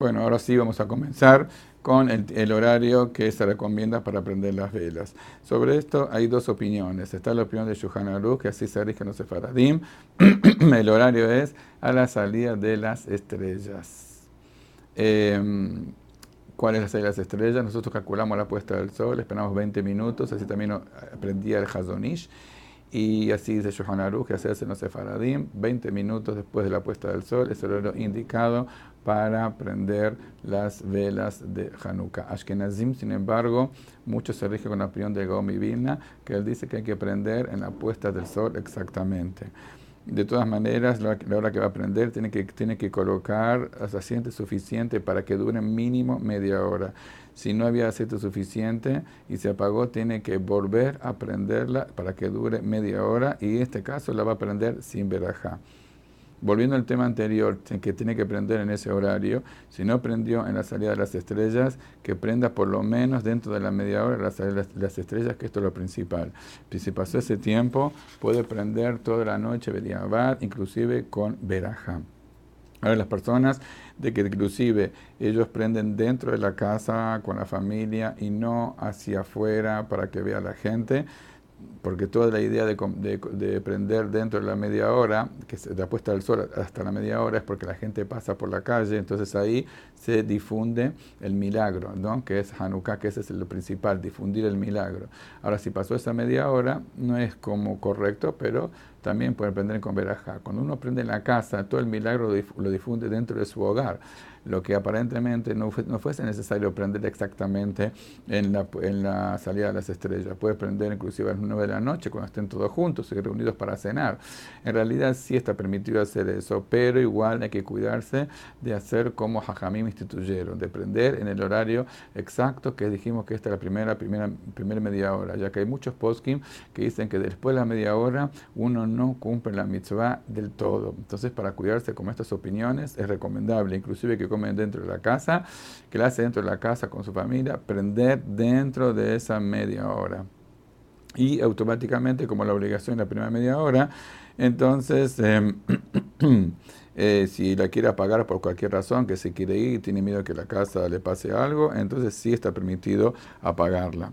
Bueno, ahora sí vamos a comenzar con el, horario que se recomienda para prender las velas. Sobre esto hay dos opiniones. Está la opinión de Aruch, que así se rige en los sefaradim. el horario es a la salida de las estrellas. Em, ¿Cuál es la salida de las estrellas? Nosotros calculamos la puesta del sol, esperamos 20 minutos, así también aprendía el Hazonish. Y así dice Shohan Aruch, que se hace en los Sefaradim, 20 minutos después de la puesta del sol, es el horario indicado para prender las velas de Hanukkah. Ashkenazim, sin embargo, muchos se rigen con la opinión de Gomi Vilna, que él dice que hay que prender en la puesta del sol exactamente. De todas maneras, la, hora que va a prender tiene que, tiene que colocar aceite suficiente para que dure mínimo media hora. Si no había aceite suficiente y se apagó, tiene que volver a prenderla para que dure media hora y en este caso la va a prender sin verajá. Volviendo al tema anterior, que tiene que prender en ese horario, si no prendió en la salida de las estrellas, que prenda por lo menos dentro de la media hora la salida de las estrellas, que esto es lo principal. Si pasó ese tiempo, puede prender toda la noche Bediabad, inclusive con Berajá. Ahora las personas de que inclusive ellos prenden dentro de la casa con la familia y no hacia afuera para que vea la gente, porque toda la idea de, de, prender dentro de la media hora, que se da puesta del sol hasta la media hora, es porque la gente pasa por la calle, entonces ahí se difunde el milagro, ¿no? que es Hanukkah, que ese es lo principal, difundir el milagro. Ahora, si pasó esa media hora, no es como correcto, pero también puede prender con verajá. Cuando uno prende en la casa, todo el milagro lo difunde dentro de su hogar lo que aparentemente no, no fuese necesario prender exactamente en la, en la salida de las estrellas. Puede prender inclusive a las 9 de la noche cuando estén todos juntos y reunidos para cenar. En realidad sí está permitido hacer eso, pero igual hay que cuidarse de hacer como Jajamim instituyeron, de prender en el horario exacto que dijimos que esta es la primera, primera, primera media hora, ya que hay muchos poskim que dicen que después de la media hora uno no cumple la mitzvah del todo. Entonces, para cuidarse con estas opiniones es recomendable, inclusive que dentro de la casa, que la hace dentro de la casa con su familia, prender dentro de esa media hora. Y automáticamente, como la obligación es la primera media hora, entonces, em, eh, si la quiere apagar por cualquier razón, que se quiere ir, tiene miedo que la casa le pase algo, entonces sí está permitido apagarla.